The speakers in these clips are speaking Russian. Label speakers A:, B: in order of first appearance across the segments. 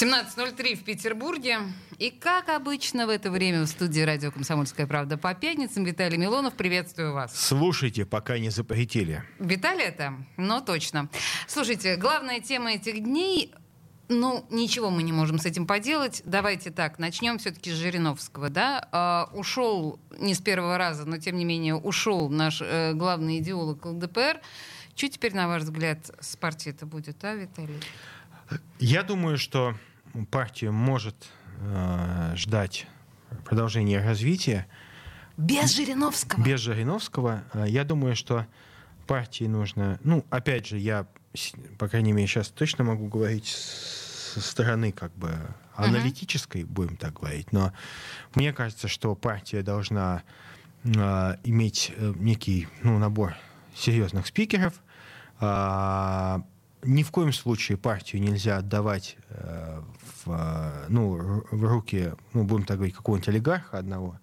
A: 17.03 в Петербурге. И как обычно в это время в студии радио «Комсомольская правда» по пятницам Виталий Милонов. Приветствую вас.
B: Слушайте, пока не запретили.
A: Виталий это? Ну, точно. Слушайте, главная тема этих дней ну, ничего мы не можем с этим поделать. Давайте так, начнем все-таки с Жириновского. Да? А, ушел не с первого раза, но тем не менее ушел наш э, главный идеолог ЛДПР. Что теперь, на ваш взгляд, с партией это будет, а, Виталий?
B: Я думаю, что партия может э, ждать продолжения развития.
A: Без Жириновского?
B: Без Жириновского. Э, я думаю, что партии нужно... Ну, опять же, я, по крайней мере, сейчас точно могу говорить со стороны как бы аналитической, uh-huh. будем так говорить, но мне кажется, что партия должна э, иметь э, некий ну, набор серьезных спикеров, э, ни в коем случае партию нельзя отдавать э, в, э, ну, в руки, ну, будем так говорить, какого-нибудь олигарха одного.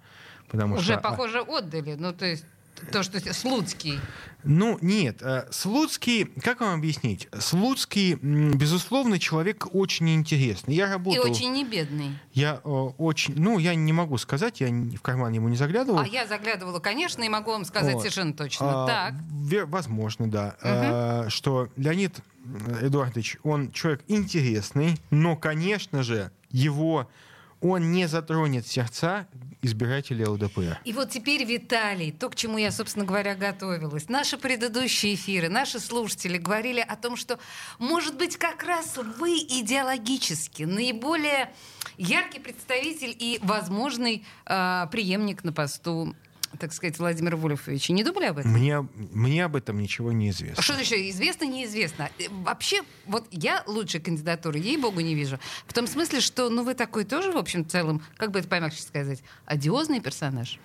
A: Потому Уже, что, а похоже, отдали. Ну, то есть то, что Слуцкий.
B: Ну, нет. Э, Слуцкий, как вам объяснить? Слуцкий, безусловно, человек очень интересный. Я работал...
A: И очень не бедный.
B: Я э, очень... Ну, я не могу сказать, я в карман ему не заглядывал.
A: А я заглядывала, конечно, и могу вам сказать вот. совершенно точно. А, так.
B: Возможно, да. Угу. А, что Леонид Эдуардович, он человек интересный, но, конечно же, его он не затронет сердца избирателей ЛДПР.
A: И вот теперь, Виталий, то, к чему я, собственно говоря, готовилась. Наши предыдущие эфиры, наши слушатели говорили о том, что, может быть, как раз вы идеологически наиболее яркий представитель и возможный э, преемник на посту так сказать, Владимира Вольфовича. Не думали об этом?
B: Мне, мне об этом ничего не известно.
A: Что еще? Известно, неизвестно. Э, вообще, вот я лучшей кандидатуры, ей-богу, не вижу. В том смысле, что ну, вы такой тоже, в общем, целом, как бы это помягче сказать, одиозный персонаж.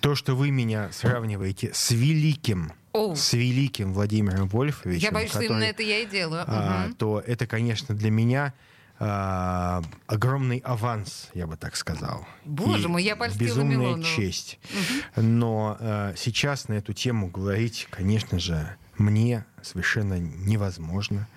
B: То, что вы меня сравниваете с великим oh. с великим Владимиром Вольфовичем,
A: я боюсь, который, что именно это я и делаю,
B: а, угу. то это, конечно, для меня а, огромный аванс, я бы так сказал.
A: Боже мой, я польстила
B: Безумная
A: Милонову.
B: честь. Угу. Но а, сейчас на эту тему говорить, конечно же, мне совершенно невозможно.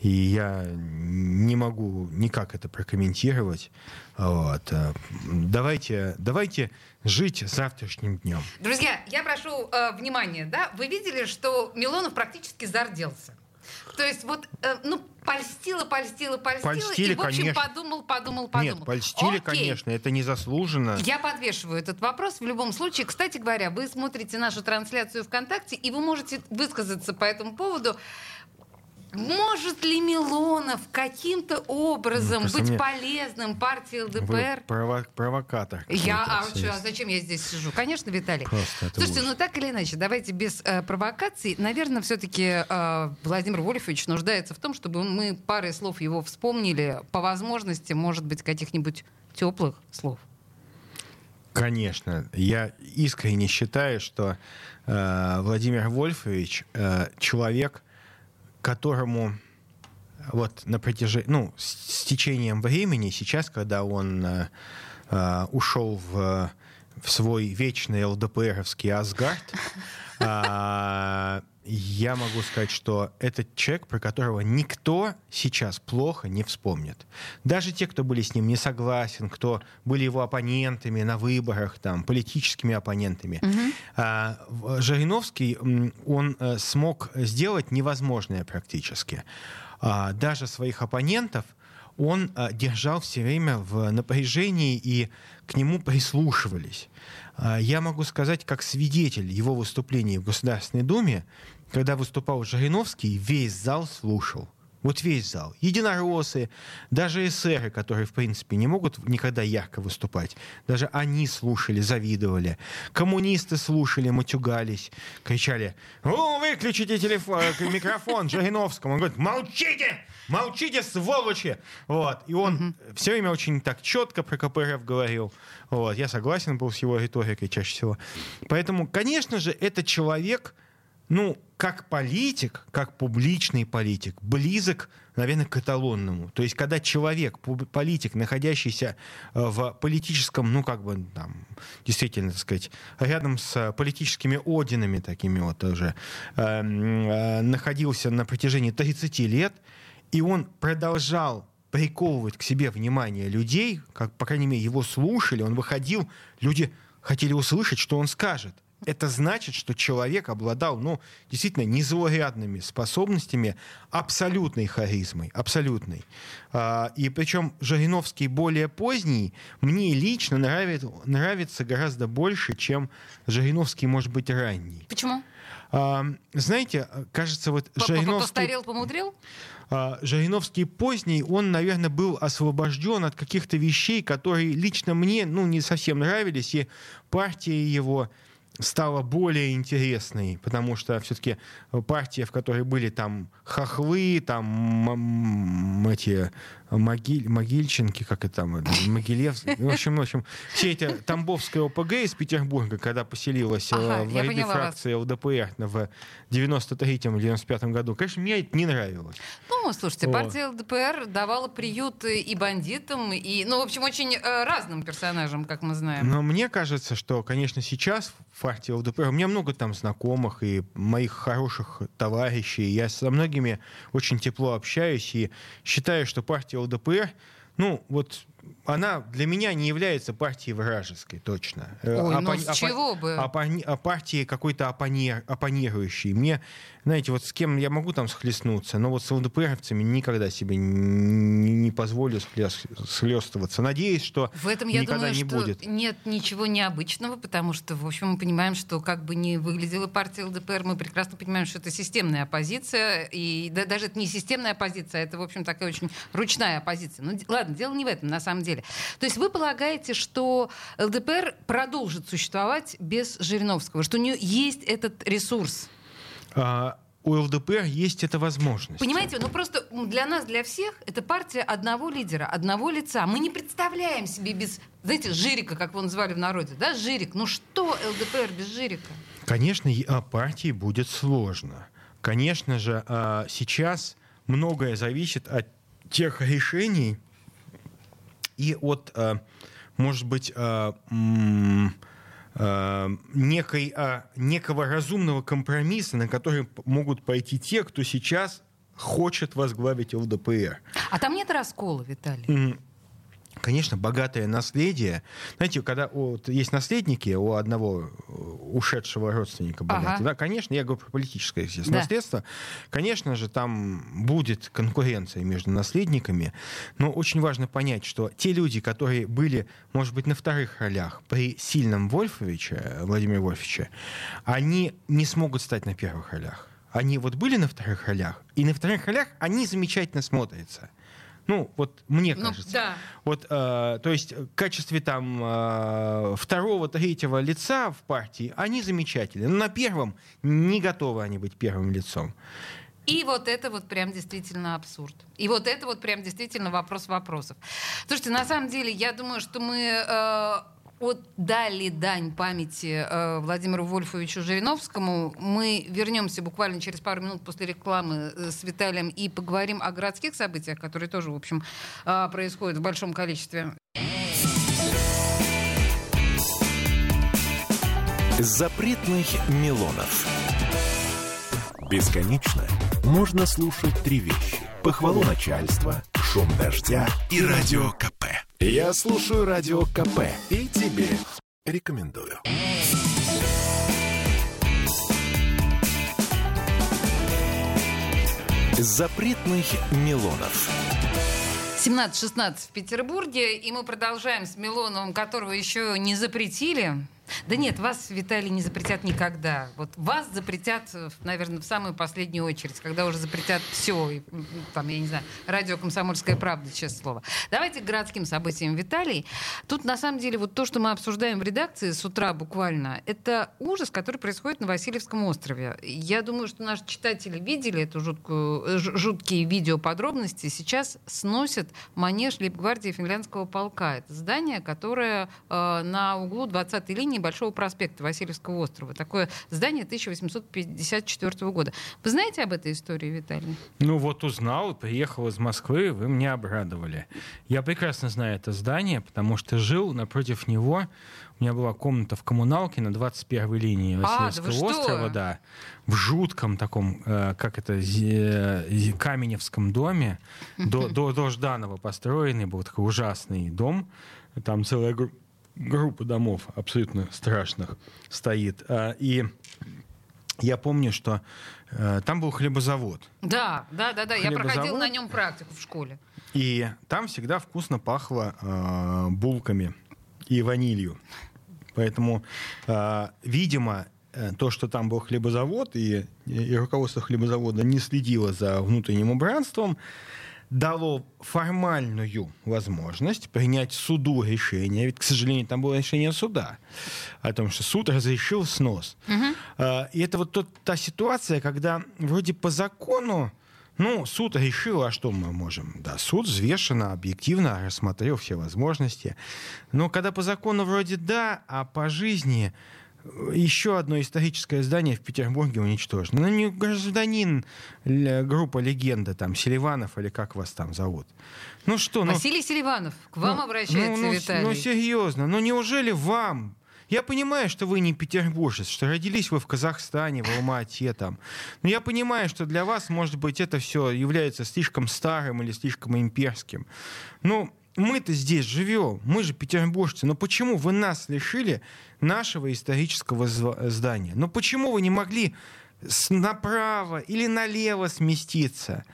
B: И я не могу никак это прокомментировать. Вот. А, давайте, давайте жить завтрашним днем.
A: Друзья, я прошу э, внимания. Да? Вы видели, что Милонов практически зарделся. То есть вот, э, ну, польстила, польстила, польстила,
B: польстили,
A: и, в общем,
B: конечно.
A: подумал, подумал, подумал.
B: Нет, польстили, Окей. конечно, это незаслуженно.
A: Я подвешиваю этот вопрос в любом случае. Кстати говоря, вы смотрите нашу трансляцию ВКонтакте, и вы можете высказаться по этому поводу. Может ли Милонов каким-то образом ну, быть мне... полезным партии ЛДПР? Вы
B: прово- провокатор.
A: Я, а, что, а зачем я здесь сижу? Конечно, Виталий. Слушайте, ужас. ну так или иначе, давайте без э, провокаций. Наверное, все-таки э, Владимир Вольфович нуждается в том, чтобы мы парой слов его вспомнили. По возможности, может быть, каких-нибудь теплых слов.
B: Конечно. Я искренне считаю, что э, Владимир Вольфович э, человек, которому вот на протяжении, ну, с, с течением времени, сейчас, когда он э, э, ушел в, в свой вечный ЛДПРовский Асгард, э, я могу сказать, что этот человек, про которого никто сейчас плохо не вспомнит. Даже те, кто были с ним не согласен, кто были его оппонентами на выборах, там, политическими оппонентами. Угу. Жириновский, он э, смог сделать невозможное практически. А, даже своих оппонентов он э, держал все время в напряжении и к нему прислушивались. А, я могу сказать, как свидетель его выступлений в Государственной Думе, когда выступал Жириновский, весь зал слушал. Вот весь зал. Единороссы, даже эсеры, которые, в принципе, не могут никогда ярко выступать, даже они слушали, завидовали. Коммунисты слушали, матюгались, кричали, «О, выключите телефон, э, микрофон Жириновскому». Он говорит, молчите, молчите, сволочи. Вот. И он mm-hmm. все время очень так четко про КПРФ говорил. Вот. Я согласен был с его риторикой чаще всего. Поэтому, конечно же, это человек, ну, как политик, как публичный политик, близок, наверное, к каталонному. То есть, когда человек, политик, находящийся э, в политическом, ну, как бы, там, действительно, так сказать, рядом с политическими орденами такими вот уже, э, э, находился на протяжении 30 лет, и он продолжал приковывать к себе внимание людей, как, по крайней мере, его слушали, он выходил, люди хотели услышать, что он скажет – это значит, что человек обладал, ну, действительно, незаурядными способностями, абсолютной харизмой, абсолютной. А, и причем Жириновский более поздний мне лично нравится, нравится гораздо больше, чем Жириновский, может быть, ранний.
A: Почему?
B: А, знаете, кажется, вот
A: Жириновский... Постарел, помудрил?
B: А, Жириновский поздний, он, наверное, был освобожден от каких-то вещей, которые лично мне, ну, не совсем нравились, и партия его стала более интересной, потому что все-таки партия, в которой были там хохлы, там эти могиль, могильченки, как это там, Могилев, в общем, в общем, все эти Тамбовская ОПГ из Петербурга, когда поселилась э, ага, в ряды фракции вас. ЛДПР в 93-м или 95-м году, конечно, мне это не нравилось.
A: Ну, слушайте, вот. партия ЛДПР давала приют и бандитам, и, ну, в общем, очень э, разным персонажам, как мы знаем.
B: Но мне кажется, что, конечно, сейчас в партии ЛДПР, у меня много там знакомых и моих хороших товарищей, я со многими очень тепло общаюсь и считаю, что партия ЛДПР, ну, вот она для меня не является партией вражеской, точно.
A: Э, Ой, ну с чего бы?
B: Оппони... А партией какой-то оппонер... оппонирующей. Мне, знаете, вот с кем я могу там схлестнуться, но вот с ЛДПРовцами никогда себе не, не позволю схлестываться. Надеюсь, что
A: В этом я
B: никогда
A: думаю,
B: не
A: что
B: будет.
A: нет ничего необычного, потому что, в общем, мы понимаем, что как бы ни выглядела партия ЛДПР, мы прекрасно понимаем, что это системная оппозиция, и да, даже это не системная оппозиция, а это, в общем, такая очень ручная оппозиция. Ну, ладно, дело не в этом, на самом деле. То есть вы полагаете, что ЛДПР продолжит существовать без Жириновского, что у нее есть этот ресурс?
B: А, у ЛДПР есть эта возможность.
A: Понимаете, ну просто для нас, для всех, это партия одного лидера, одного лица. Мы не представляем себе без, знаете, Жирика, как его называли в народе, да, Жирик. Ну что ЛДПР без Жирика?
B: Конечно, партии будет сложно. Конечно же, а, сейчас многое зависит от тех решений, и от, э, может быть, э, некой, некого разумного компромисса, на который могут пойти те, кто сейчас хочет возглавить ЛДПР.
A: А там нет раскола, Виталий?
B: Конечно, богатое наследие. Знаете, когда вот есть наследники у одного э, ушедшего родственника богатого, ага. да, конечно, я говорю про политическое естественно, да. наследство, конечно же, там будет конкуренция между наследниками, но очень важно понять, что те люди, которые были, может быть, на вторых ролях при сильном Вольфовиче, Владимире Вольфовиче, они не смогут стать на первых ролях. Они вот были на вторых ролях, и на вторых ролях они замечательно смотрятся. Ну, вот мне ну, кажется.
A: Да.
B: Вот, э, то есть в качестве там э, второго, третьего лица в партии они замечательные. Но на первом не готовы они быть первым лицом.
A: И вот это вот прям действительно абсурд. И вот это вот прям действительно вопрос вопросов. Слушайте, на самом деле, я думаю, что мы э, отдали дань памяти э, Владимиру Вольфовичу Жириновскому. Мы вернемся буквально через пару минут после рекламы э, с Виталием и поговорим о городских событиях, которые тоже, в общем, э, происходят в большом количестве.
C: Запретных Милонов. Бесконечно можно слушать три вещи. Похвалу начальства, шум дождя и радио КП. Я слушаю радио КП и тебе рекомендую. Запретных Милонов.
A: 17-16 в Петербурге, и мы продолжаем с Милоновым, которого еще не запретили. Да нет, вас, Виталий, не запретят никогда. Вот вас запретят, наверное, в самую последнюю очередь, когда уже запретят все. И, там, я не знаю, радио «Комсомольская правда», честное слово. Давайте к городским событиям, Виталий. Тут, на самом деле, вот то, что мы обсуждаем в редакции с утра буквально, это ужас, который происходит на Васильевском острове. Я думаю, что наши читатели видели эту жуткую, э, жуткие видео подробности. Сейчас сносят манеж Лейбгвардии финляндского полка. Это здание, которое э, на углу 20-й линии здании Большого проспекта Васильевского острова. Такое здание 1854 года. Вы знаете об этой истории, Виталий?
B: Ну вот узнал, приехал из Москвы, вы меня обрадовали. Я прекрасно знаю это здание, потому что жил напротив него у меня была комната в коммуналке на 21-й линии Васильевского а, да острова, да, в жутком таком, э, как это, зе, Каменевском доме, до, до, до Жданова построенный был такой ужасный дом, там целая гру- группа домов абсолютно страшных стоит. А, и я помню, что э, там был хлебозавод.
A: Да, да, да, да. Я проходил на нем практику в школе.
B: И там всегда вкусно пахло э, булками и ванилью. Поэтому, э, видимо, э, то, что там был хлебозавод, и, и руководство хлебозавода не следило за внутренним убранством, дало формальную возможность принять суду решение, ведь, к сожалению, там было решение суда о том, что суд разрешил снос. Угу. И это вот тот, та ситуация, когда вроде по закону ну, суд решил, а что мы можем? Да, суд взвешенно, объективно рассмотрел все возможности. Но когда по закону вроде да, а по жизни еще одно историческое здание в Петербурге уничтожено. Ну, не гражданин группа «Легенда», там, Селиванов или как вас там зовут.
A: Ну что? Ну, Василий Селиванов, к вам ну, обращается ну, ну, Виталий.
B: Ну, серьезно, ну неужели вам, я понимаю, что вы не петербуржец, что родились вы в Казахстане, в Алма-Ате там. Но я понимаю, что для вас, может быть, это все является слишком старым или слишком имперским. Но мы-то здесь живем, мы же петербуржцы. Но почему вы нас лишили нашего исторического здания? Но почему вы не могли направо или налево сместиться?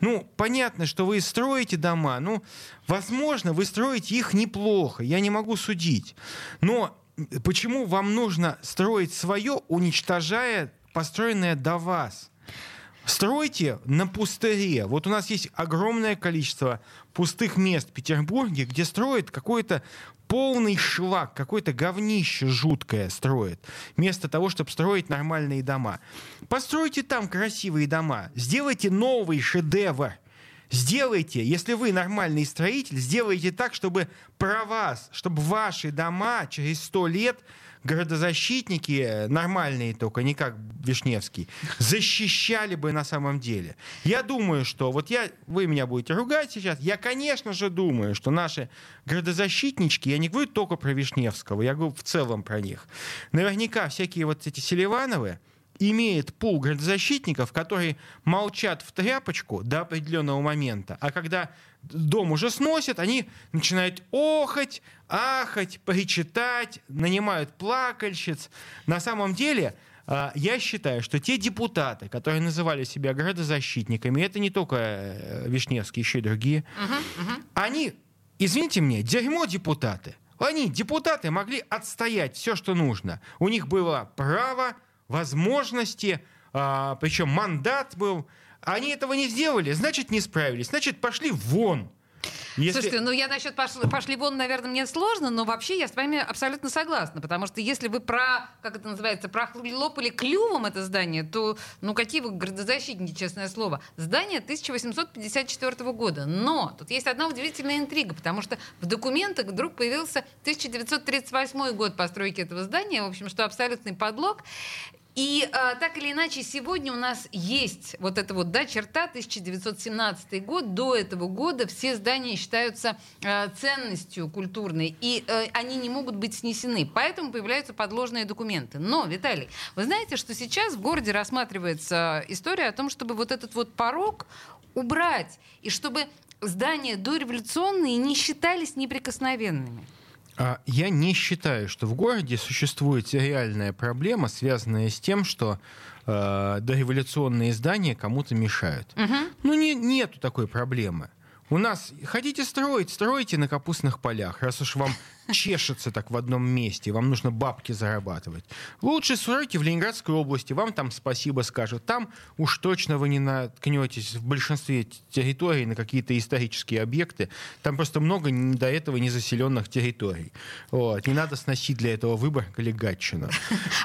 B: Ну, понятно, что вы строите дома, ну, возможно, вы строите их неплохо, я не могу судить. Но почему вам нужно строить свое, уничтожая построенное до вас? Стройте на пустыре. Вот у нас есть огромное количество пустых мест в Петербурге, где строят какой-то полный шлак, какое-то говнище жуткое строит, вместо того, чтобы строить нормальные дома. Постройте там красивые дома, сделайте новый шедевр – Сделайте, если вы нормальный строитель, сделайте так, чтобы про вас, чтобы ваши дома через сто лет городозащитники, э, нормальные только, не как Вишневский, защищали бы на самом деле. Я думаю, что, вот я, вы меня будете ругать сейчас, я, конечно же, думаю, что наши городозащитнички, я не говорю только про Вишневского, я говорю в целом про них, наверняка всякие вот эти Селивановы, имеет пул градозащитников, которые молчат в тряпочку до определенного момента, а когда дом уже сносят, они начинают охать, ахать, причитать, нанимают плакальщиц. На самом деле, а, я считаю, что те депутаты, которые называли себя градозащитниками, это не только э, Вишневский, еще и другие, uh-huh, uh-huh. они, извините мне, дерьмо депутаты. Они, депутаты, могли отстоять все, что нужно. У них было право возможности, а, причем мандат был. Они этого не сделали, значит, не справились, значит, пошли вон.
A: Если... Слушайте, ну я насчет пошли, пошли вон, наверное, мне сложно, но вообще я с вами абсолютно согласна, потому что если вы про, как это называется, прохлопали клювом это здание, то, ну какие вы градозащитники, честное слово. Здание 1854 года, но тут есть одна удивительная интрига, потому что в документах вдруг появился 1938 год постройки этого здания, в общем, что абсолютный подлог. И а, так или иначе, сегодня у нас есть вот эта вот да, черта 1917 год. До этого года все здания считаются а, ценностью культурной, и а, они не могут быть снесены. Поэтому появляются подложные документы. Но, Виталий, вы знаете, что сейчас в городе рассматривается история о том, чтобы вот этот вот порог убрать, и чтобы здания дореволюционные не считались неприкосновенными.
B: А я не считаю, что в городе существует реальная проблема, связанная с тем, что э, дореволюционные здания кому-то мешают. Угу. Ну, не, нету такой проблемы. У нас хотите строить, стройте на капустных полях, раз уж вам чешется так в одном месте, вам нужно бабки зарабатывать. Лучше стройте в Ленинградской области, вам там спасибо скажут. Там уж точно вы не наткнетесь в большинстве территорий на какие-то исторические объекты. Там просто много до этого незаселенных территорий. Вот. Не надо сносить для этого выбор или.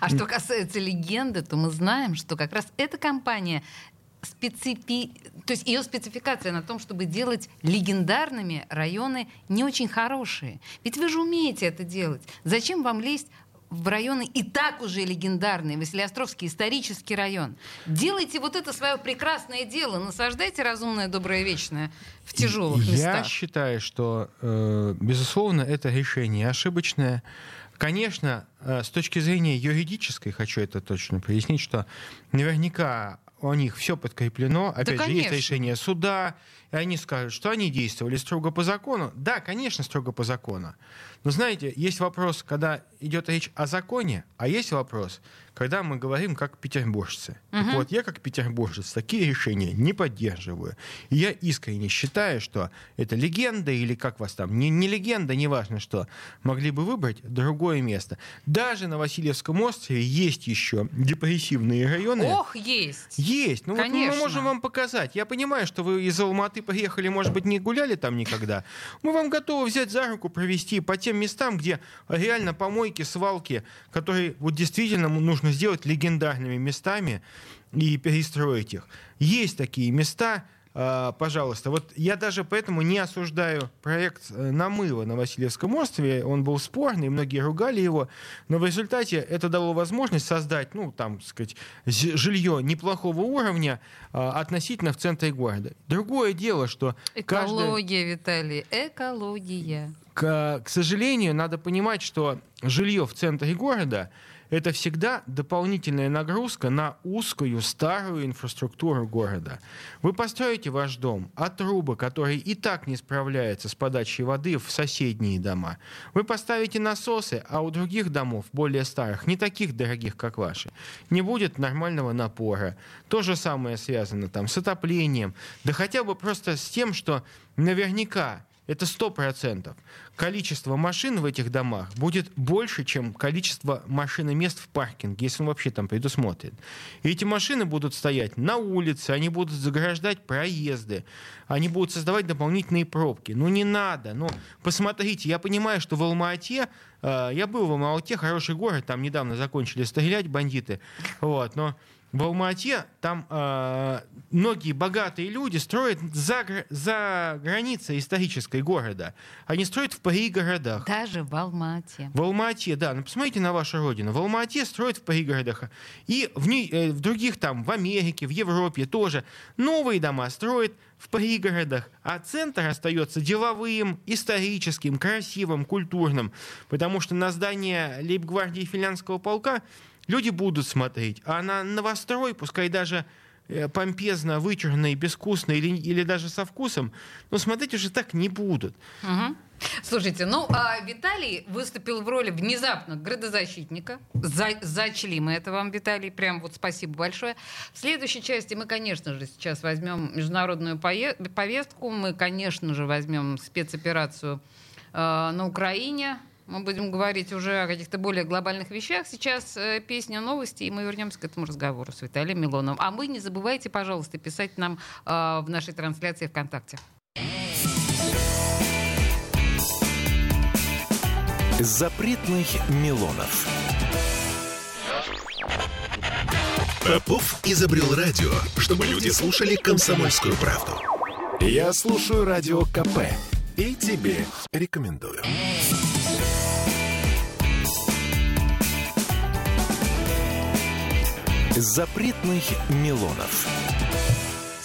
A: А что касается легенды, то мы знаем, что как раз эта компания специфи... то есть ее спецификация на том, чтобы делать легендарными районы не очень хорошие. Ведь вы же умеете это делать. Зачем вам лезть в районы и так уже легендарные, Василиостровский исторический район. Делайте вот это свое прекрасное дело, насаждайте разумное, доброе, вечное в тяжелых
B: Я
A: местах.
B: считаю, что, э, безусловно, это решение ошибочное. Конечно, э, с точки зрения юридической, хочу это точно пояснить, что наверняка у них все подкреплено. Опять же, есть
A: конечно.
B: решение суда, и они скажут, что они действовали строго по закону. Да, конечно, строго по закону. Но знаете, есть вопрос, когда идет речь о законе, а есть вопрос, когда мы говорим как петербуржцы. Так
A: Мгм.
B: вот, я как петербуржец такие решения не поддерживаю. И я искренне считаю, что это легенда или как вас там, не, не легенда, неважно что, могли бы выбрать другое место. Даже на Васильевском острове есть еще депрессивные районы.
A: Ох, есть!
B: Есть. Ну вот
A: Конечно.
B: мы можем вам показать. Я понимаю, что вы из Алматы поехали, может быть, не гуляли там никогда. Мы вам готовы взять за руку, провести по тем местам, где реально помойки, свалки, которые вот действительно нужно сделать легендарными местами и перестроить их. Есть такие места, пожалуйста. Вот я даже поэтому не осуждаю проект э, намыва на Васильевском острове. Он был спорный, многие ругали его. Но в результате это дало возможность создать, ну, там, сказать, жилье неплохого уровня а, относительно в центре города. Другое дело, что.
A: Экология, Виталий, экология.
B: К, к сожалению, надо понимать, что жилье в центре города это всегда дополнительная нагрузка на узкую старую инфраструктуру города. Вы построите ваш дом, а трубы, которые и так не справляются с подачей воды в соседние дома. Вы поставите насосы, а у других домов, более старых, не таких дорогих, как ваши, не будет нормального напора. То же самое связано там с отоплением, да хотя бы просто с тем, что наверняка это сто процентов. Количество машин в этих домах будет больше, чем количество машин и мест в паркинге, если он вообще там предусмотрен. И эти машины будут стоять на улице, они будут заграждать проезды, они будут создавать дополнительные пробки. Ну не надо. Ну посмотрите, я понимаю, что в Алма-Ате, э, я был в Алма-Ате, хороший город, там недавно закончили стрелять бандиты, вот, но в Алма-Ате там э, многие богатые люди строят за, за границей исторической города. Они строят в пригородах.
A: Даже в Алмате.
B: В Алма-Ате, да, ну посмотрите на вашу родину. В Алма-Ате строят в пригородах. И в, ней- э, в других там, в Америке, в Европе тоже. Новые дома строят в пригородах, а центр остается деловым, историческим, красивым, культурным. Потому что на здание лейб-гвардии финляндского полка люди будут смотреть. А на новострой, пускай даже э, помпезно, вычурно и безвкусно, или, или даже со вкусом, но смотреть уже так не будут.
A: Мгм. Слушайте, ну, а Виталий выступил в роли внезапно градозащитника. За, зачли мы это вам, Виталий. Прям вот спасибо большое. В следующей части мы, конечно же, сейчас возьмем международную повестку. Мы, конечно же, возьмем спецоперацию э, на Украине. Мы будем говорить уже о каких-то более глобальных вещах. Сейчас э, песня новости, и мы вернемся к этому разговору с Виталием Милоновым. А вы не забывайте, пожалуйста, писать нам э, в нашей трансляции ВКонтакте.
C: Запретных Милонов. Попов изобрел радио, чтобы люди слушали комсомольскую правду. Я слушаю радио КП и тебе рекомендую. Запретных Милонов.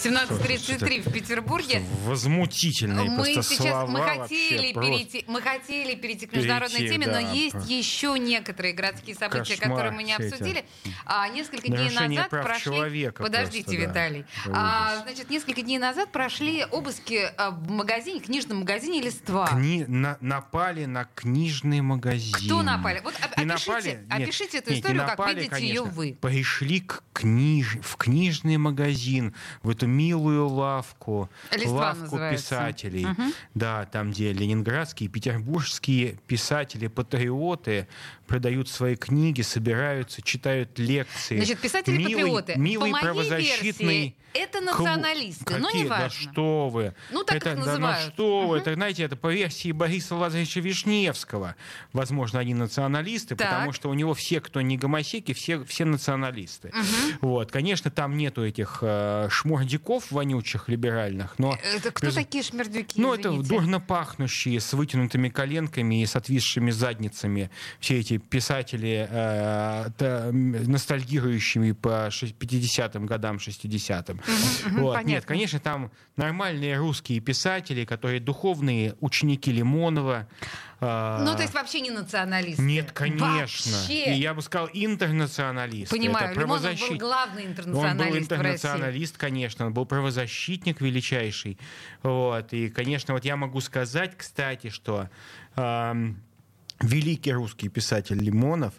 A: 17.33 в Петербурге.
B: Возмутительные
A: Мы
B: просто
A: сейчас
B: слова
A: мы хотели, перейти, мы хотели перейти к международной
B: Перейти,
A: теме,
B: да,
A: но есть еще некоторые городские события,
B: Кошмар
A: которые мы не обсудили. А, несколько дней назад прошли. Подождите,
B: просто, да.
A: Виталий.
B: Это
A: А, значит, несколько дней назад прошли обыски а, в магазине, книжном магазине листва.
B: Кни- на- напали на книжный магазин.
A: Кто напали? Вот об-
B: Не
A: опишите,
B: напали? Нет,
A: опишите эту
B: нет, не
A: историю, как
B: напали,
A: видите
B: конечно.
A: ее вы.
B: Пришли к книж... в книжный магазин, в эту милую лавку,
A: Листва
B: лавку
A: называется.
B: писателей.
A: Мгм.
B: Да, там, где ленинградские, петербургские писатели-патриоты продают свои книги, собираются, читают лекции.
A: Значит, писатели-патриоты.
B: Милый, милый
A: По моей
B: правозащитный
A: версии, это националисты, но
B: Какие?
A: неважно.
B: Да что вы.
A: Ну, так
B: это,
A: их
B: да,
A: называют.
B: ну что вы,
A: Мгм.
B: это, знаете, это по версии Бориса Лазаревича Вишневского. Возможно, они националисты,
A: Так.
B: потому что у него все, кто не гомосеки, все, все националисты. Вот, конечно, там нету этих э, шмердюков вонючих либеральных, но...
A: Это кто
B: без-
A: такие шмердюки?
B: Ну, это
A: извините?
B: дурно пахнущие, с вытянутыми коленками и с отвисшими задницами. Все эти писатели, э, ностальгирующими по шесть- 50-м годам, 60-м.
A: мгм,
B: Вот.
A: понятно.
B: Нет, конечно, там нормальные русские писатели, которые духовные ученики Лимонова. э,
A: Ну, то есть вообще не националисты?
B: Нет, конечно.
A: Вообще.
B: И я бы сказал, интернационалисты.
A: Понимаю,
B: Это
A: Лимонов был
B: правозащит-
A: главный
B: он был
A: интернационалист
B: интернационалист, конечно, он был правозащитник величайший. Вот. И, конечно, вот я могу сказать, кстати, что ам, великий русский писатель Лимонов,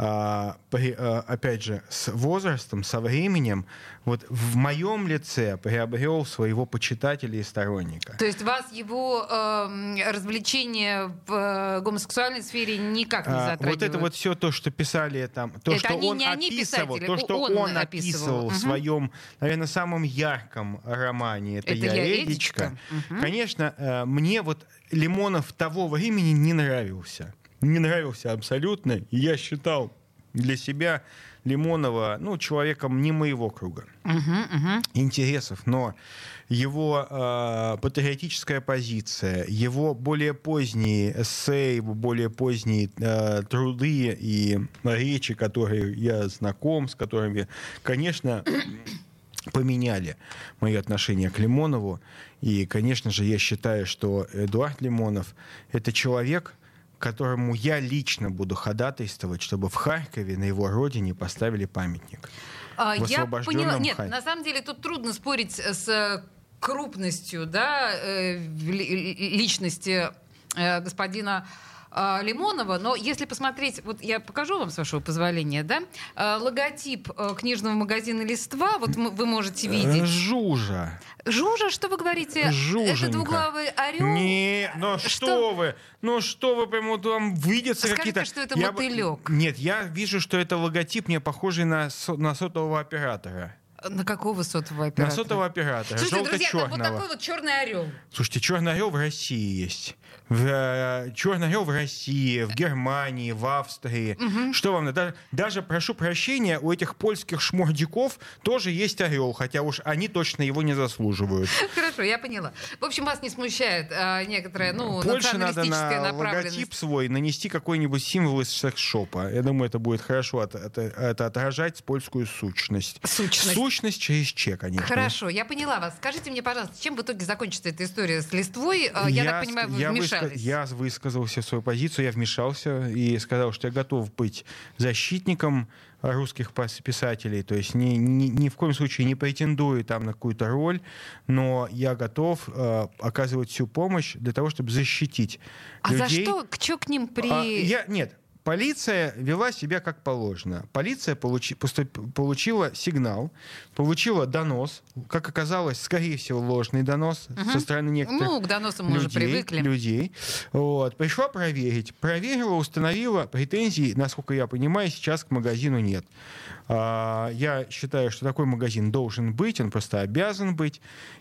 B: а, а, опять же, с возрастом, со временем, вот в моем лице приобрел своего почитателя и сторонника.
A: То есть вас его эм, развлечения в э, гомосексуальной сфере никак не
B: А,
A: затрагивают?
B: вот это вот все то, что писали там, то,
A: Это
B: что
A: они-
B: он
A: не они
B: описывал,
A: писатели,
B: то, что
A: он
B: он,
A: описывал.
B: описывал в своем, наверное, самом ярком романе «Это,
A: Это
B: я,
A: я,
B: Эдичка».
A: Эдичка. Мгм.
B: Конечно, э, мне вот Лимонов того времени не нравился. Не нравился абсолютно. И я считал для себя Лимонова, ну, человеком не моего круга
A: Мгм, мгм.
B: интересов, но его э, патриотическая позиция, его более поздние эссе, его более поздние э, труды и речи, которые я знаком, с которыми, конечно, поменяли мои отношения к Лимонову. И, конечно же, я считаю, что Эдуард Лимонов — это человек, которому я лично буду ходатайствовать, чтобы в Харькове, на его родине, поставили памятник.
A: А, Я поняла. Нет,
B: Харькове.
A: на самом деле тут трудно спорить с э, крупностью да, э, ли- личности э, господина э, Лимонова, но если посмотреть, вот я покажу вам, с вашего позволения, да, э, логотип э, книжного магазина «Листва», вот м- вы можете
B: Э,
A: видеть.
B: Жужа.
A: Жужа, что вы говорите? Это
B: Жуженька.
A: двуглавый орел?
B: Не, ну что?
A: Что?
B: вы? Ну что вы, прямо там видятся
A: Скажите,
B: какие-то...
A: что это
B: Я
A: мотылек.
B: Нет, я вижу, что это логотип мне похожий на, со- на сотового оператора.
A: На какого сотового оператора?
B: На сотового оператора,
A: Слушайте, друзья, там вот такой вот черный орел.
B: Слушайте, черный орел в России есть. В, э, черный орел в России, в Германии, в Австрии. Что вам надо? Даже, прошу прощения, у этих польских шмурдяков тоже есть орел, хотя уж они точно его не заслуживают.
A: Хорошо, я поняла. В общем, вас не смущает а, некоторая, ну,
B: Польше надо на логотип свой нанести какой-нибудь символ из секс-шопа. Я думаю, это будет хорошо от- от- это отражать польскую сущность.
A: Сущность.
B: Сущность через че, конечно.
A: Хорошо, я поняла вас. Скажите мне, пожалуйста, чем в итоге закончится эта история с листвой? А, Я, так понимаю,
B: я, выска- я высказался свою позицию, я вмешался и сказал, что я готов быть защитником русских писателей, то есть ни, ни, ни в коем случае не претендую там на какую-то роль, но я готов э, оказывать всю помощь для того, чтобы защитить
A: А за
B: людей.
A: что? К чё к ним при...
B: А, я, нет, полиция вела себя как положено. Полиция получи- поступ- получила сигнал, получила донос, как оказалось, скорее всего, ложный донос со стороны некоторых
A: Ну, к доносам мы уже
B: людей,
A: привыкли.
B: людей. Вот. Пришла проверить. Проверила, установила претензий, насколько я понимаю, сейчас к магазину нет. А, Я считаю, что такой магазин должен быть, он просто обязан быть.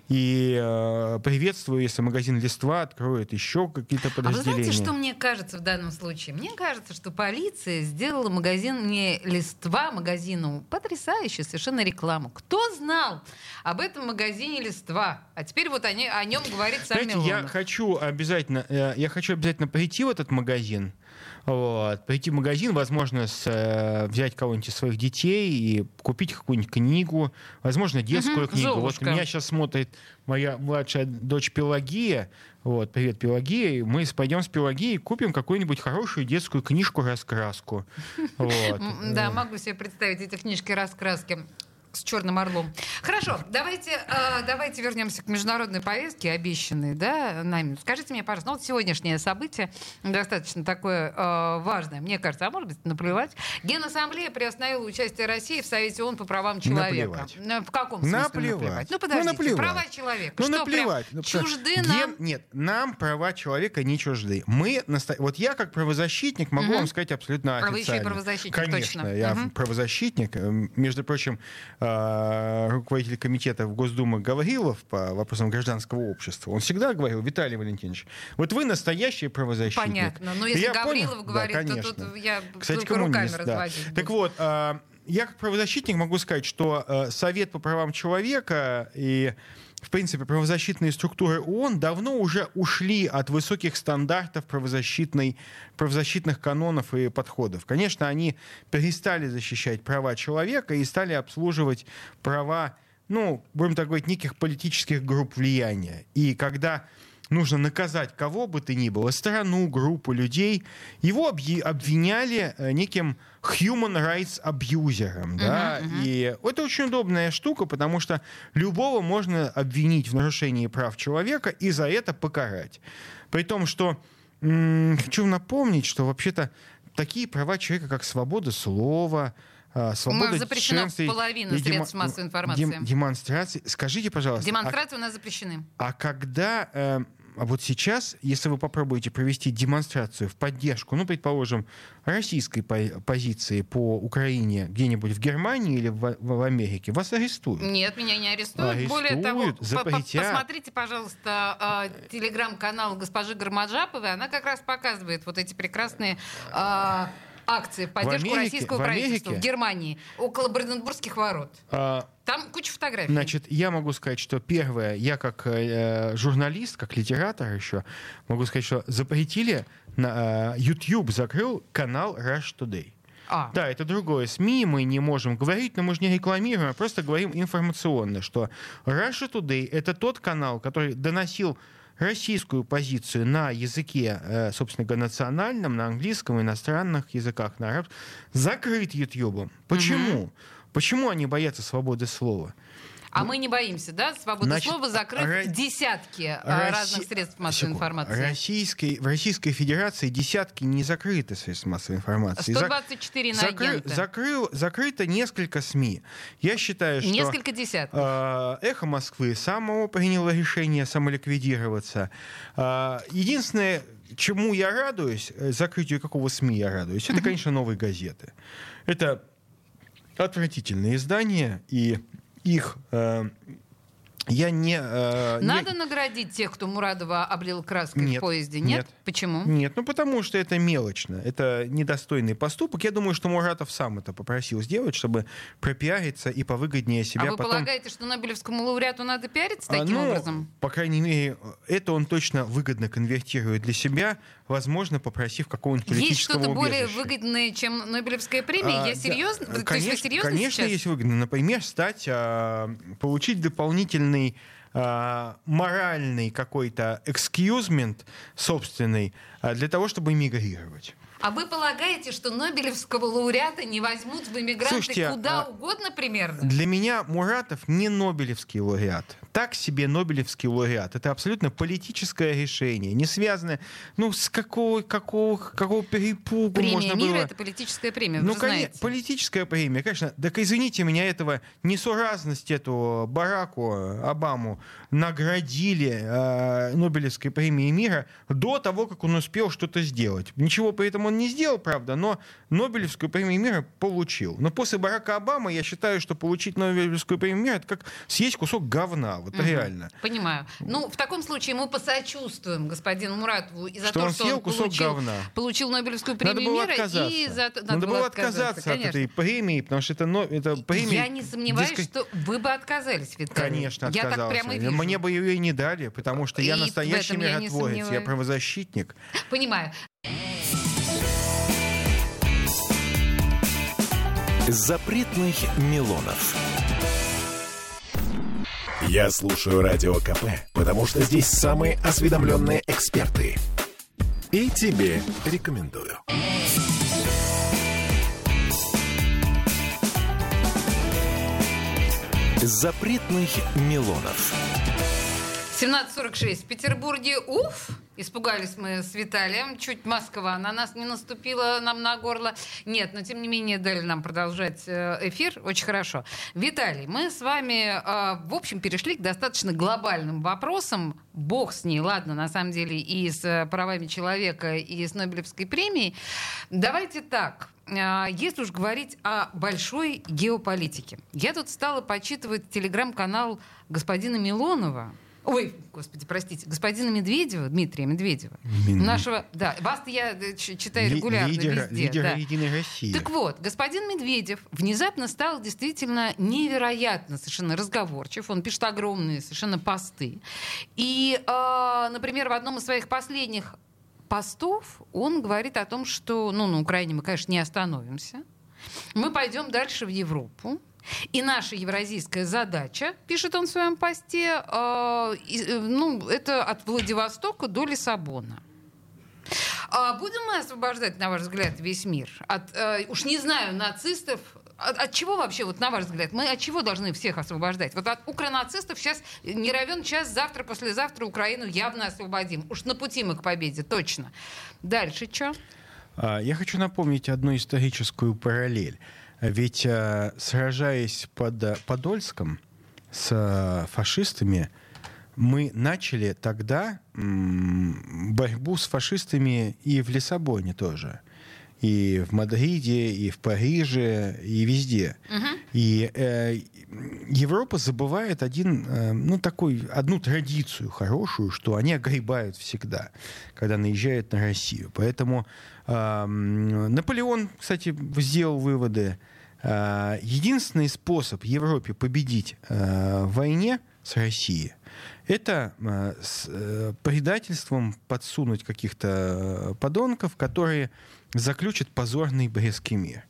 B: И э, приветствую, если магазин «Листва» откроет еще какие-то
A: А вы
B: подразделения.
A: знаете, что мне кажется в данном случае? Мне кажется, что полиция сделала магазин не листва магазину, потрясающую совершенно рекламу. Кто знал об этом магазине листва? А теперь вот они, о нем говорит сам
B: Знаете, я хочу обязательно, э, я хочу обязательно прийти в этот магазин, вот, прийти в магазин, возможно, с, э, взять кого-нибудь из своих детей и купить какую-нибудь книгу, возможно, детскую
A: Мгм,
B: книгу. Вот
A: «Золушка».
B: меня сейчас смотрит моя младшая дочь Пелагия, вот, привет, Пелагия, и мы пойдем с Пелагией купим какую-нибудь хорошую детскую книжку-раскраску. Вот.
A: Да, могу себе представить эти книжки раскраски с черным орлом. Хорошо, давайте, э, давайте вернемся к международной повестке, обещанной, да, нами. Скажите мне, пожалуйста, ну вот сегодняшнее событие достаточно такое э, важное, мне кажется, а может быть, наплевать. Генассамблея приостановила участие России в Совете ООН по правам человека.
B: Наплевать.
A: Ну, В каком смысле
B: Наплевать.
A: наплевать? Ну,
B: Ну,
A: подождите,
B: наплевать.
A: права человека.
B: Ну,
A: Что,
B: наплевать.
A: прям
B: Ну,
A: чужды
B: Ген-
A: нам?
B: Нет, нам права человека не чужды. Мы наста- Вот я, как правозащитник, могу
A: Мгм.
B: вам сказать абсолютно
A: вы еще и
B: официально.
A: правозащитник,
B: Конечно,
A: точно.
B: я
A: Мгм.
B: правозащитник. Эм, Между прочим, э, руководитель комитета в Госдумы Гаврилов по вопросам гражданского общества, он всегда говорил, Виталий Валентинович, вот вы настоящий правозащитник.
A: Понятно. Но если
B: Я
A: Гаврилов
B: понял?
A: говорит,
B: Да,
A: то тут я
B: Кстати,
A: руками
B: да.
A: разводить
B: Так вот, а, я как правозащитник могу сказать, что э, Совет по правам человека и в принципе, правозащитные структуры ООН давно уже ушли от высоких стандартов правозащитной, правозащитных канонов и подходов. Конечно, они перестали защищать права человека и стали обслуживать права, ну, будем так говорить, неких политических групп влияния. И когда нужно наказать кого бы то ни было, страну, группу людей, его обвиняли э, неким human rights абьюзером. Uh-huh, да? uh-huh. И это очень удобная штука, потому что любого можно обвинить в нарушении прав человека и за это покарать. При том, что м- хочу напомнить, что вообще-то такие права человека, как свобода слова, а, свобода
A: у запрещена половина средств массовой информации. Дем,
B: демонстрации. Скажите, пожалуйста.
A: Демонстрации а, у нас запрещены.
B: А когда э, а вот сейчас, если вы попробуете провести демонстрацию в поддержку, ну, предположим, российской позиции по Украине где-нибудь в Германии или в, в Америке, вас арестуют.
A: Нет, меня не арестуют. арестуют Более того, запретят. посмотрите, пожалуйста, э, телеграм-канал госпожи Гармаджаповой. Она как раз показывает вот эти прекрасные э, акции в поддержку в Америке, российского в правительства в Германии около Бранденбургских ворот. А, Там куча фотографий.
B: Значит, я могу сказать, что первое, я как э, журналист, как литератор еще, могу сказать, что запретили, на, э, YouTube закрыл канал Rush Today. А. Да, это другое СМИ, мы не можем говорить, но мы же не рекламируем, а просто говорим информационно, что Russia Today — это тот канал, который доносил российскую позицию на языке, э, собственно говоря, национальном, на английском, иностранных языках, на арабском, закрыт YouTube. Почему? Угу. Почему они боятся свободы слова?
A: А мы не боимся, да? Свобода Значит, слова закрыт ра... десятки э, Росси... разных средств массовой информации.
B: Российской, в Российской Федерации десятки не закрыты средств массовой информации.
A: 124 на Закры...
B: Закрыл... Закрыто несколько СМИ. Я считаю, что...
A: Несколько десятков.
B: Э, Эхо Москвы само приняло решение самоликвидироваться. Э, единственное, чему я радуюсь, закрытию какого СМИ я радуюсь, это, конечно, новые газеты. Это отвратительные издания, и их э, я не... Э,
A: Надо
B: не...
A: наградить тех, кто Мурадова облил краской нет, в поезде? Нет? нет? Почему?
B: Нет, ну потому что это мелочно. Это недостойный поступок. Я думаю, что Муратов сам это попросил сделать, чтобы пропиариться и повыгоднее себя
A: А вы
B: потом...
A: полагаете, что Нобелевскому лауреату надо пиариться таким а, ну, образом?
B: По крайней мере, это он точно выгодно конвертирует для себя, возможно, попросив какого-нибудь политического Есть
A: что-то более выгодное, чем Нобелевская премия? А, Я серьезно? Да,
B: конечно,
A: есть вы серьезно
B: конечно
A: сейчас?
B: есть выгодно. Например, стать, а, получить дополнительный а, моральный какой-то экскьюзмент собственный а, для того, чтобы мигрировать.
A: А вы полагаете, что Нобелевского лауреата не возьмут в эмигранты Слушайте, куда а, угодно примерно?
B: Для меня Муратов не Нобелевский лауреат. Так себе Нобелевский лауреат. Это абсолютно политическое решение, не связанное, ну, с какого, какого, какого перепугу
A: премия
B: можно
A: мира
B: было...
A: это политическая премия,
B: ну,
A: знаете.
B: политическая премия, конечно. Так извините меня, этого несуразность эту Бараку Обаму наградили э, Нобелевской премией мира до того, как он успел что-то сделать. Ничего при этом он не сделал, правда, но Нобелевскую премию мира получил. Но после Барака Обамы я считаю, что получить Нобелевскую премию мира это как съесть кусок говна. Вот угу. реально.
A: Понимаю. Ну, в таком случае мы посочувствуем господину Муратову и за
B: что
A: то,
B: он
A: что
B: съел
A: он
B: кусок
A: получил,
B: говна.
A: получил Нобелевскую премию
B: Надо было
A: мира.
B: Отказаться.
A: И за...
B: Надо, Надо было отказаться, отказаться от этой премии, потому что это, это премия...
A: Я не сомневаюсь, диск... что вы бы отказались, Виталий.
B: Конечно, отказался.
A: Я так прямо вижу.
B: Мне бы ее и не дали, потому что и я настоящий миротворец, я, я правозащитник.
A: Понимаю.
C: Запретных Милонов. Я слушаю Радио КП, потому что здесь самые осведомленные эксперты. И тебе рекомендую. Запретных Милонов.
A: 17.46 в Петербурге. Уф! Испугались мы с Виталием. Чуть Москва на нас не наступила нам на горло. Нет, но тем не менее дали нам продолжать э, эфир. Очень хорошо. Виталий, мы с вами, э, в общем, перешли к достаточно глобальным вопросам. Бог с ней, ладно, на самом деле, и с э, правами человека, и с Нобелевской премией. Давайте так. Если уж говорить о большой геополитике. Я тут стала почитывать телеграм-канал господина Милонова, Ой, господи, простите, господина Медведева, Дмитрия Медведева,
B: Мин-
A: нашего, да, вас я э, читаю регулярно
B: лидера,
A: везде.
B: лидера
A: да.
B: Единой России.
A: Так вот, господин Медведев внезапно стал действительно невероятно совершенно разговорчив. Он пишет огромные совершенно посты. И, э, например, в одном из своих последних постов он говорит о том, что ну, на Украине мы, конечно, не остановимся. Мы пойдем дальше в Европу. И наша евразийская задача, пишет он в своем посте, э, э, ну, это от Владивостока до Лиссабона. А будем мы освобождать, на ваш взгляд, весь мир? От, э, уж не знаю, нацистов. От, от чего вообще, вот на ваш взгляд, мы от чего должны всех освобождать? Вот от укронацистов сейчас не равен час, завтра, послезавтра Украину явно освободим. Уж на пути мы к победе, точно. Дальше что?
B: А, Я хочу напомнить одну историческую параллель. Ведь а, сражаясь под а, Подольском с а, фашистами, мы начали тогда борьбу с фашистами и в Лиссабоне тоже. И в Мадриде, и в Париже, и везде. И э, Европа забывает один, э, ну, такой, одну традицию хорошую, что они огребают всегда, когда наезжают на Россию. Поэтому э, Наполеон, кстати, сделал выводы. Э, единственный способ Европе победить э, в войне с Россией это э, с э, предательством подсунуть каких-то подонков, которые заключат позорный Брестский мир.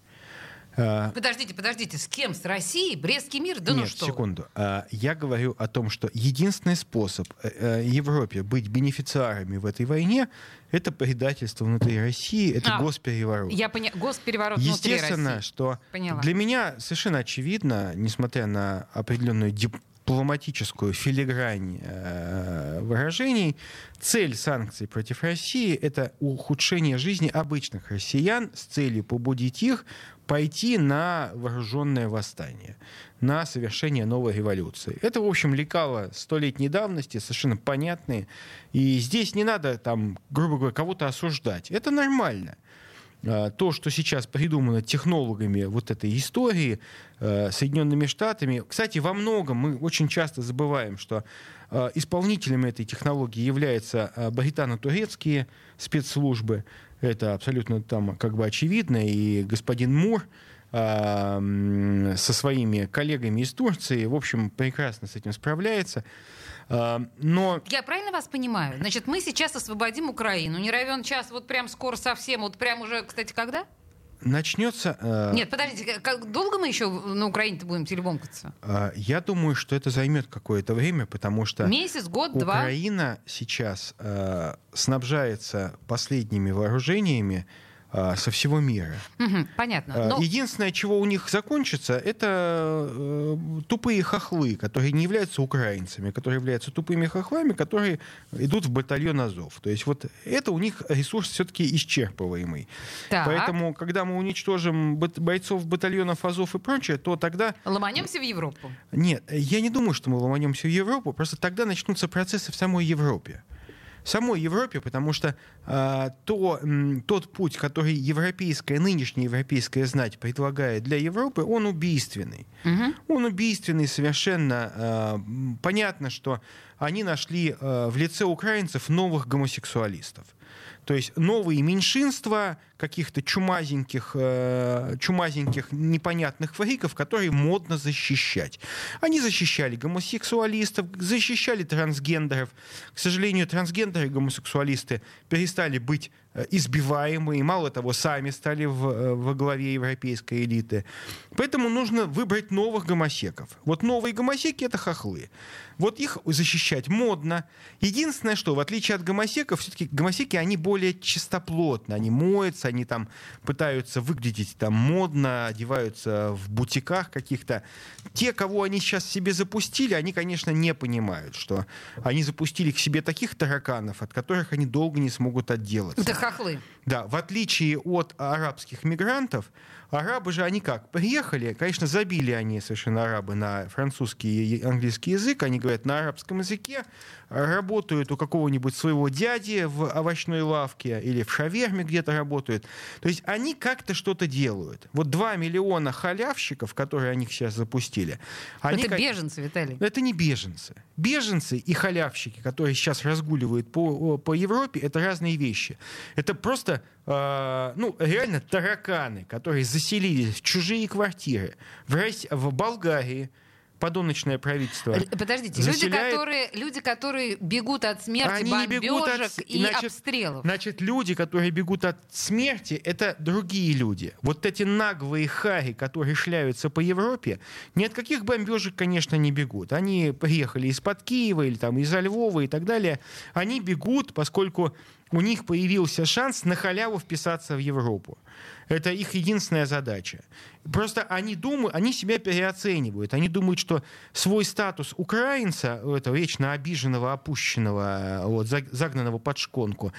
B: Э,
A: Подождите, подождите, с кем? С Россией? Брестский мир? Да ну
B: Нет,
A: что? вы.
B: секунду. А, Я говорю о том, что единственный способ э, э, Европе быть бенефициарами в этой войне это предательство внутри России, это
A: А,
B: госпереворот.
A: Я поняла. Госпереворот внутри
B: Естественно,
A: России.
B: что
A: Поняла.
B: для меня совершенно очевидно, несмотря на определенную дипломатическую филигрань э, выражений, цель санкций против России — это ухудшение жизни обычных россиян с целью побудить их пойти на вооруженное восстание, на совершение новой революции. Это, в общем, лекало столетней давности, совершенно понятные. И здесь не надо, там, грубо говоря, кого-то осуждать. Это нормально то, что сейчас придумано технологами вот этой истории э, Соединенными Штатами. Кстати, во многом мы очень часто забываем, что э, исполнителями этой технологии являются э, британо-турецкие спецслужбы. Это абсолютно там как бы очевидно. И господин Мур со своими коллегами из Турции, в общем, прекрасно с этим справляется. А, Но
A: Я правильно вас понимаю? Значит, мы сейчас освободим Украину. Не равен час, вот прям скоро совсем. Вот прям уже, кстати, когда?
B: начнется... э,
A: Нет, подождите, как долго мы еще на Украине-то будем телебомкаться?
B: а, Я думаю, что это займет какое-то время, потому что...
A: Месяц, год, два?
B: Украина сейчас э, снабжается последними вооружениями э, со всего мира.
A: Мгм, понятно.
B: Э,
A: Но
B: Единственное, чего у них закончится, это э, тупые хохлы, которые не являются украинцами, которые являются тупыми хохлами, которые идут в батальон Азов. То есть вот это у них ресурс все-таки исчерпываемый.
A: так,
B: Поэтому, когда мы уничтожим бойцов батальонов Азов и прочее, то тогда
A: ломанемся в Европу.
B: нет, я не думаю, что мы ломанемся в Европу, просто тогда начнутся процессы в самой Европе. В самой Европе, потому что а, то, м, тот путь, который европейская, нынешняя европейская знать предлагает для Европы, он убийственный.
A: Мгм.
B: Он убийственный совершенно. м, Понятно, что они нашли а, в лице украинцев новых гомосексуалистов. То есть новые меньшинства каких-то чумазеньких, э, чумазеньких непонятных фриков, которые модно защищать. Они защищали гомосексуалистов, защищали трансгендеров. К сожалению, трансгендеры и гомосексуалисты перестали быть э, избиваемы, и мало того, сами стали в- э, во главе европейской элиты. Поэтому нужно выбрать новых гомосеков. Вот новые гомосеки — это хохлы. Вот их защищать модно. Единственное, что, в отличие от гомосеков, все-таки гомосеки, они более чистоплотны. Они моются, они там пытаются выглядеть там модно, одеваются в бутиках каких-то. Те, кого они сейчас себе запустили, они, конечно, не понимают, что они запустили к себе таких тараканов, от которых они долго не смогут отделаться.
A: Хохлы.
B: Да, в отличие от арабских мигрантов, арабы же они как? Приехали, конечно, забили они совершенно арабы на французский и английский язык, они говорят на арабском языке, работают у какого-нибудь своего дяди в овощной лавке или в шаверме где-то работают. То есть они как-то что-то делают. Вот 2 миллиона халявщиков, которые они сейчас запустили. Они
A: Это
B: как...
A: беженцы, Виталий.
B: Это не беженцы. Беженцы и халявщики, которые сейчас разгуливают по, по Европе, это разные вещи. Это просто, э, ну, реально тараканы, которые заселились в чужие квартиры в, России, в Болгарии, подоночное правительство.
A: Подождите, заселяет... люди, которые, люди, которые бегут от смерти, Они бомбежек бегут от... и значит, обстрелов.
B: Значит, люди, которые бегут от смерти, это другие люди. Вот эти наглые хари, которые шляются по Европе, ни от каких бомбежек, конечно, не бегут. Они приехали из-под Киева или там из-за Львова и так далее. Они бегут, поскольку у них появился шанс на халяву вписаться в Европу. Это их единственная задача. Просто они думают, они себя переоценивают. Они думают, что свой статус украинца, этого вечно обиженного, опущенного, вот, загнанного под шконку,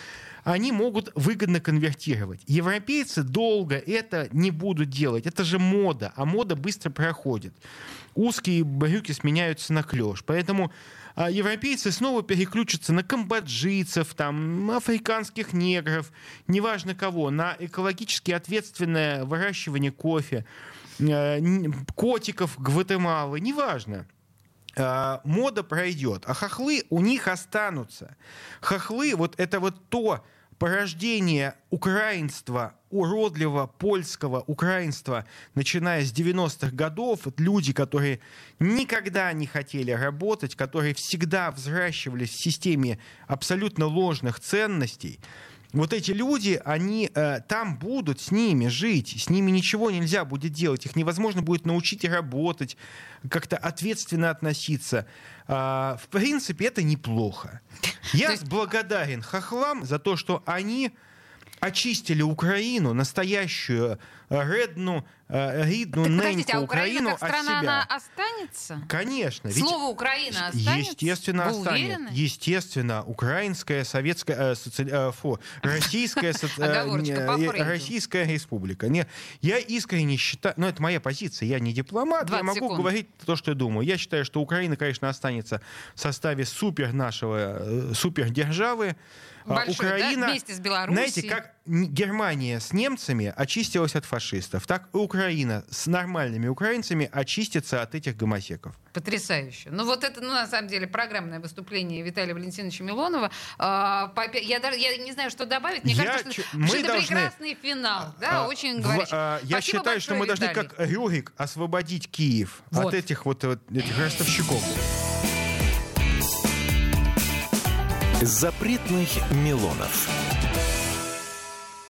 B: они могут выгодно конвертировать. Европейцы долго это не будут делать. Это же мода, а мода быстро проходит. Узкие брюки сменяются на клеш. Поэтому а европейцы снова переключатся на камбоджийцев, там, африканских негров, неважно кого, на экологически ответственное выращивание кофе, котиков Гватемалы, неважно а, мода пройдет, а хохлы у них останутся. Хохлы, вот это вот то, порождение украинства, уродливого польского украинства, начиная с 90-х годов, люди, которые никогда не хотели работать, которые всегда взращивались в системе абсолютно ложных ценностей, вот эти люди, они э, там будут с ними жить, с ними ничего нельзя будет делать, их невозможно будет научить работать, как-то ответственно относиться. Э, в принципе, это неплохо. Я благодарен хохлам за то, что они очистили Украину, настоящую Редну, Ридну,
A: так,
B: Неньку,
A: а
B: Украину
A: как страна,
B: от себя.
A: она останется?
B: Конечно.
A: Слово Украина останется?
B: Естественно,
A: Вы
B: останется.
A: Уверены?
B: Естественно, украинская, советская, э, соци... э, фу, российская, соци...
A: э,
B: российская республика. Не, я искренне считаю, ну это моя позиция, я не дипломат, я могу секунд. говорить то, что я думаю. Я считаю, что Украина, конечно, останется в составе супер нашего, э, супер державы.
A: А Большой, Украина, да? вместе с Беларусью.
B: Знаете, как Германия с немцами очистилась от фашистов, так и Украина с нормальными украинцами очистится от этих гомосеков.
A: Потрясающе. Ну вот это, ну, на самом деле, программное выступление Виталия Валентиновича Милонова. А, я, даже, я не знаю, что добавить. Мне я, кажется, что, мы что должны, это прекрасный финал. Да, а, очень говорящий.
B: А, я Спасибо считаю, что мы Виталий. должны, как Рюрик, освободить Киев вот. от этих вот, вот этих ростовщиков.
C: Запретных Милонов.